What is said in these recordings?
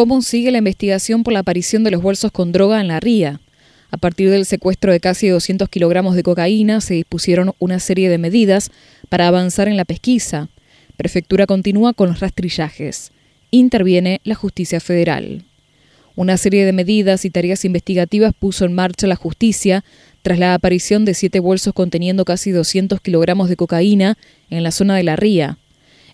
¿Cómo sigue la investigación por la aparición de los bolsos con droga en la ría? A partir del secuestro de casi 200 kilogramos de cocaína, se dispusieron una serie de medidas para avanzar en la pesquisa. Prefectura continúa con los rastrillajes. Interviene la justicia federal. Una serie de medidas y tareas investigativas puso en marcha la justicia tras la aparición de siete bolsos conteniendo casi 200 kilogramos de cocaína en la zona de la ría.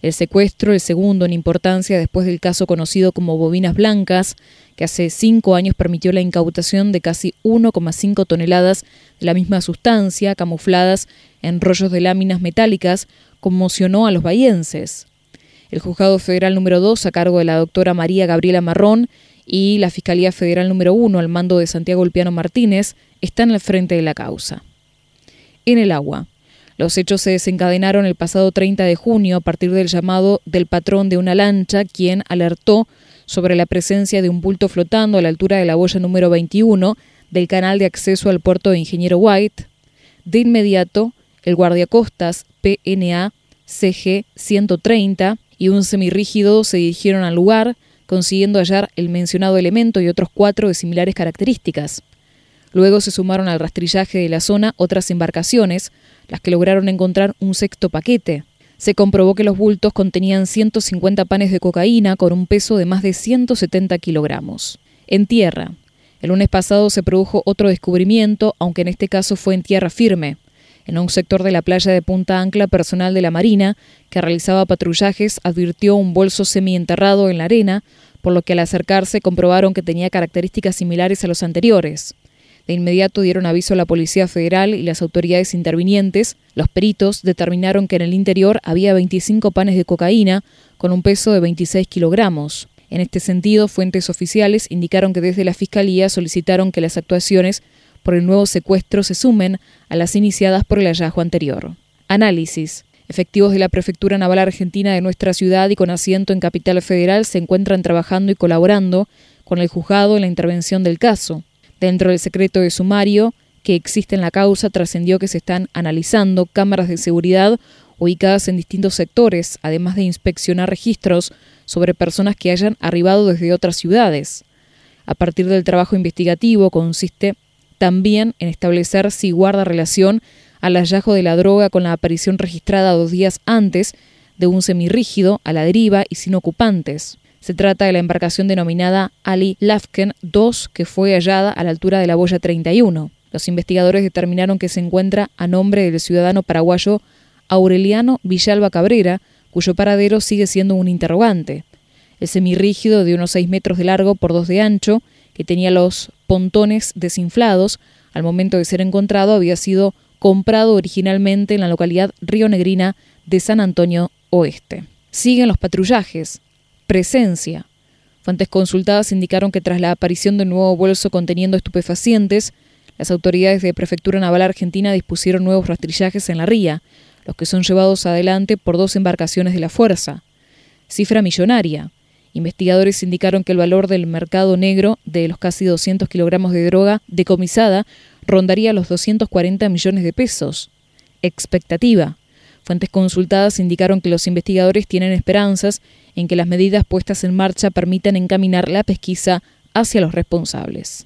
El secuestro, el segundo en importancia después del caso conocido como Bobinas Blancas, que hace cinco años permitió la incautación de casi 1,5 toneladas de la misma sustancia, camufladas en rollos de láminas metálicas, conmocionó a los bahienses. El Juzgado Federal número 2, a cargo de la doctora María Gabriela Marrón, y la Fiscalía Federal número 1, al mando de Santiago Ulpiano Martínez, están al frente de la causa. En el agua. Los hechos se desencadenaron el pasado 30 de junio a partir del llamado del patrón de una lancha, quien alertó sobre la presencia de un bulto flotando a la altura de la boya número 21 del canal de acceso al puerto de Ingeniero White. De inmediato, el guardiacostas PNA CG 130 y un semirrígido se dirigieron al lugar, consiguiendo hallar el mencionado elemento y otros cuatro de similares características. Luego se sumaron al rastrillaje de la zona otras embarcaciones, las que lograron encontrar un sexto paquete. Se comprobó que los bultos contenían 150 panes de cocaína con un peso de más de 170 kilogramos. En tierra. El lunes pasado se produjo otro descubrimiento, aunque en este caso fue en tierra firme. En un sector de la playa de Punta Ancla, personal de la Marina, que realizaba patrullajes, advirtió un bolso semienterrado en la arena, por lo que al acercarse comprobaron que tenía características similares a los anteriores. De inmediato dieron aviso a la Policía Federal y las autoridades intervinientes. Los peritos determinaron que en el interior había 25 panes de cocaína con un peso de 26 kilogramos. En este sentido, fuentes oficiales indicaron que desde la Fiscalía solicitaron que las actuaciones por el nuevo secuestro se sumen a las iniciadas por el hallazgo anterior. Análisis. Efectivos de la Prefectura Naval Argentina de nuestra ciudad y con asiento en Capital Federal se encuentran trabajando y colaborando con el juzgado en la intervención del caso. Dentro del secreto de sumario que existe en la causa, trascendió que se están analizando cámaras de seguridad ubicadas en distintos sectores, además de inspeccionar registros sobre personas que hayan arribado desde otras ciudades. A partir del trabajo investigativo consiste también en establecer si guarda relación al hallazgo de la droga con la aparición registrada dos días antes de un semirrígido a la deriva y sin ocupantes. Se trata de la embarcación denominada Ali Lafken II, que fue hallada a la altura de la boya 31. Los investigadores determinaron que se encuentra a nombre del ciudadano paraguayo Aureliano Villalba Cabrera, cuyo paradero sigue siendo un interrogante. El semirrígido de unos 6 metros de largo por 2 de ancho, que tenía los pontones desinflados, al momento de ser encontrado había sido comprado originalmente en la localidad Río Negrina de San Antonio Oeste. Siguen los patrullajes presencia. Fuentes consultadas indicaron que tras la aparición de un nuevo bolso conteniendo estupefacientes, las autoridades de Prefectura Naval Argentina dispusieron nuevos rastrillajes en la ría, los que son llevados adelante por dos embarcaciones de la Fuerza. Cifra millonaria. Investigadores indicaron que el valor del mercado negro de los casi 200 kilogramos de droga decomisada rondaría los 240 millones de pesos. Expectativa. Fuentes consultadas indicaron que los investigadores tienen esperanzas en que las medidas puestas en marcha permitan encaminar la pesquisa hacia los responsables.